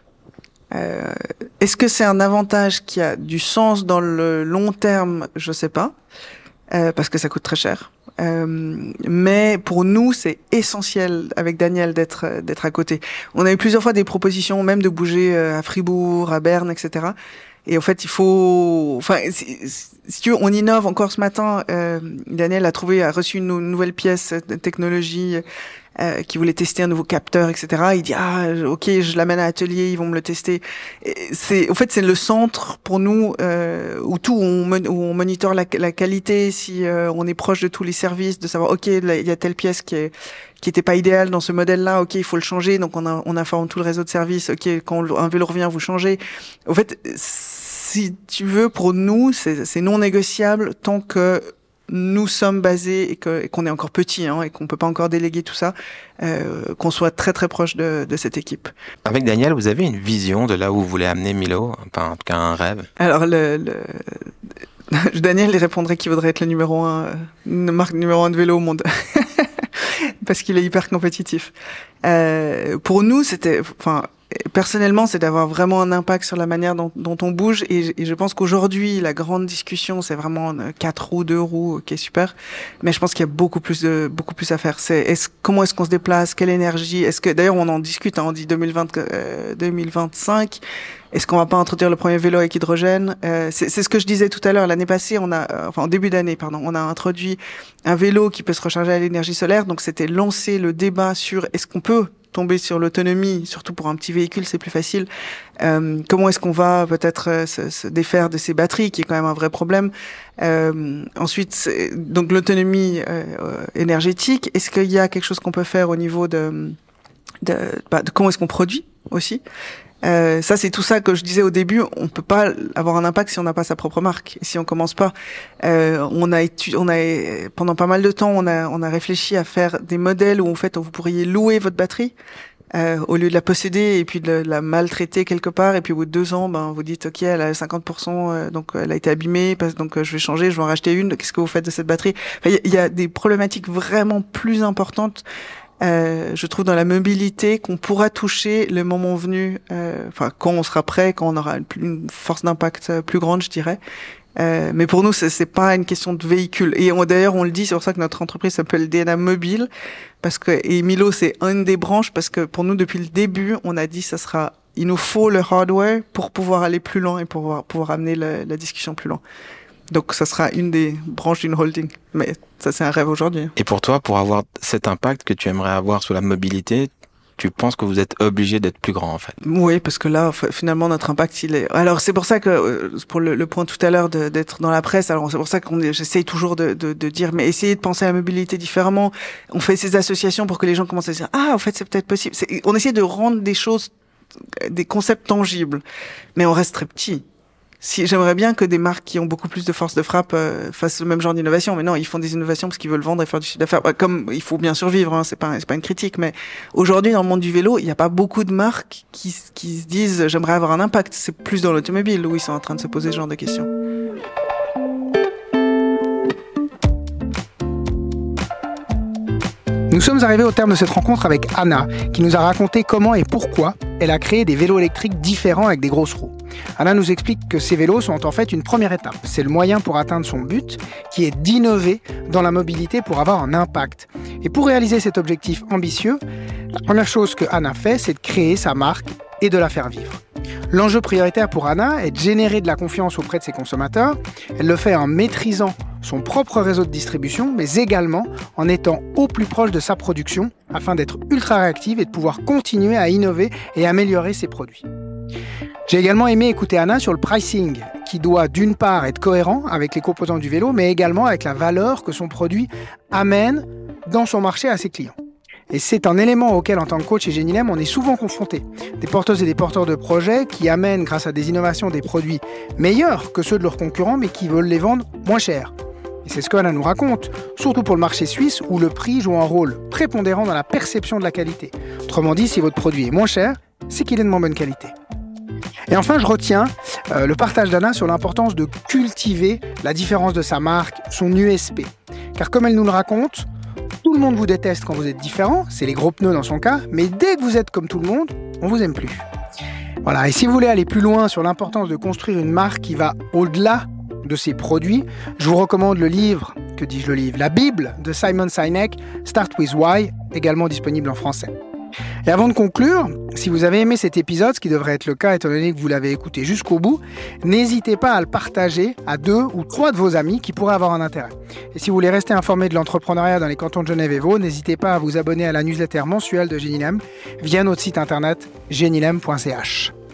Euh, Est-ce que c'est un avantage qui a du sens dans le long terme? Je sais pas, euh, parce que ça coûte très cher. Euh, mais pour nous, c'est essentiel avec Daniel d'être d'être à côté. On a eu plusieurs fois des propositions, même de bouger euh, à Fribourg, à Berne, etc. Et en fait, il faut, enfin, si, tu veux, on innove encore ce matin. Euh, Daniel a trouvé, a reçu une, nouvelle pièce de technologie euh, qui voulait tester un nouveau capteur, etc. Il dit ah ok, je l'amène à l'atelier, ils vont me le tester. C'est, en fait, c'est le centre pour nous euh, où tout, où on monitore la, qualité, si euh, on est proche de tous les services, de savoir ok, il y a telle pièce qui est qui était pas idéale dans ce modèle-là, ok, il faut le changer, donc on, a, on informe tout le réseau de services, ok, quand un vélo revient, vous changez. En fait, si tu veux, pour nous, c'est non négociable tant que nous sommes basés et qu'on est encore petit hein, et qu'on peut pas encore déléguer tout ça, euh, qu'on soit très très proche de, de, cette équipe. Avec Daniel, vous avez une vision de là où vous voulez amener Milo, enfin en tout cas un rêve? Alors le, le... Daniel il répondrait qu'il voudrait être le numéro un, une marque numéro un de vélo au monde. parce qu'il est hyper compétitif. Euh, pour nous, c'était, enfin, personnellement, c'est d'avoir vraiment un impact sur la manière dont, dont on bouge. Et, et je pense qu'aujourd'hui, la grande discussion, c'est vraiment quatre roues, deux roues, qui est super. Mais je pense qu'il y a beaucoup plus de beaucoup plus à faire. C'est est-ce comment est-ce qu'on se déplace, quelle énergie? Est-ce que d'ailleurs on en discute, hein, on dit 2020, euh, 2025. Est-ce qu'on va pas introduire le premier vélo avec hydrogène? Euh, C'est ce que je disais tout à l'heure. L'année passée, on a, euh, enfin en début d'année, pardon, on a introduit un vélo qui peut se recharger à l'énergie solaire. Donc c'était lancer le débat sur est-ce qu'on peut tomber sur l'autonomie, surtout pour un petit véhicule, c'est plus facile. Euh, comment est-ce qu'on va peut-être euh, se, défaire de ces batteries, qui est quand même un vrai problème? Euh, ensuite, donc l'autonomie énergétique. Est-ce qu'il y a quelque chose qu'on peut faire au niveau de, de, bah, de comment est-ce qu'on produit aussi? Euh, ça, c'est tout ça que je disais au début. On peut pas avoir un impact si on n'a pas sa propre marque, si on commence pas. Euh, on a on a pendant pas mal de temps, on a, on a réfléchi à faire des modèles où en fait vous pourriez louer votre batterie. Euh, au lieu de la posséder et puis de la maltraiter quelque part et puis au bout de deux ans ben vous dites ok elle a 50% euh, donc elle a été abîmée donc je vais changer je vais en racheter une qu'est-ce que vous faites de cette batterie? Il y, a des problématiques vraiment plus importantes euh, je trouve dans la mobilité qu'on pourra toucher le moment venu, euh, enfin quand on sera prêt, quand on aura une, force d'impact euh, plus grande, je dirais. Euh, mais pour nous, c'est pas une question de véhicule. Et d'ailleurs, on le dit, c'est pour ça que notre entreprise s'appelle DNA Mobile, parce que et Milo, c'est une des branches, parce que pour nous, depuis le début, on a dit, ça sera, il nous faut le hardware pour pouvoir aller plus loin et pour pouvoir, amener la discussion plus loin. Donc, ça sera une des branches d'une holding. Mais ça, c'est un rêve aujourd'hui. Et pour toi, pour avoir cet impact que tu aimerais avoir sur la mobilité, tu penses que vous êtes obligé d'être plus grand en fait? Oui, parce que là, finalement, notre impact, il est. Alors, c'est pour ça que pour le, le point tout à l'heure d'être dans la presse, alors c'est pour ça qu'on j'essaye toujours de, de, de, dire, mais essayez de penser à la mobilité différemment. On fait ces associations pour que les gens commencent à se dire, ah, en fait, c'est peut-être possible. On essaie de rendre des choses, des concepts tangibles, mais on reste très petit si j'aimerais bien que des marques qui ont beaucoup plus de force de frappe euh, fassent le même genre d'innovation, mais non, ils font des innovations parce qu'ils veulent vendre et faire du chiffre d'affaires. Bah, comme il faut bien survivre, hein, c'est pas c'est pas une critique, mais aujourd'hui dans le monde du vélo, il n'y a pas beaucoup de marques qui qui se disent j'aimerais avoir un impact. C'est plus dans l'automobile où ils sont en train de se poser ce genre de questions. Nous sommes arrivés au terme de cette rencontre avec Anna, qui nous a raconté comment et pourquoi elle a créé des vélos électriques différents avec des grosses roues. Anna nous explique que ces vélos sont en fait une première étape. C'est le moyen pour atteindre son but, qui est d'innover dans la mobilité pour avoir un impact. Et pour réaliser cet objectif ambitieux, la première chose que Anna fait, c'est de créer sa marque et de la faire vivre. L'enjeu prioritaire pour Anna est de générer de la confiance auprès de ses consommateurs. Elle le fait en maîtrisant son propre réseau de distribution, mais également en étant au plus proche de sa production afin d'être ultra réactive et de pouvoir continuer à innover et améliorer ses produits. J'ai également aimé écouter Anna sur le pricing, qui doit d'une part être cohérent avec les composants du vélo, mais également avec la valeur que son produit amène dans son marché à ses clients. Et c'est un élément auquel, en tant que coach chez Genilem, on est souvent confronté. Des porteuses et des porteurs de projets qui amènent, grâce à des innovations, des produits meilleurs que ceux de leurs concurrents, mais qui veulent les vendre moins cher. Et c'est ce qu'Anna nous raconte, surtout pour le marché suisse où le prix joue un rôle prépondérant dans la perception de la qualité. Autrement dit, si votre produit est moins cher, c'est qu'il est de moins bonne qualité. Et enfin, je retiens euh, le partage d'Anna sur l'importance de cultiver la différence de sa marque, son USP. Car comme elle nous le raconte, Tout le monde vous déteste quand vous êtes différent, c'est les gros pneus dans son cas, mais dès que vous êtes comme tout le monde, on vous aime plus. Voilà, et si vous voulez aller plus loin sur l'importance de construire une marque qui va au-delà de ses produits, je vous recommande le livre, que dis-je le livre, la Bible de Simon Sinek, Start with Why, également disponible en français. Et avant de conclure, si vous avez aimé cet épisode, ce qui devrait être le cas étant donné que vous l'avez écouté jusqu'au bout, n'hésitez pas à le partager à deux ou trois de vos amis qui pourraient avoir un intérêt. Et si vous voulez rester informé de l'entrepreneuriat dans les cantons de Genève et Vaud, n'hésitez pas à vous abonner à la newsletter mensuelle de Genilem via notre site internet genilem.ch.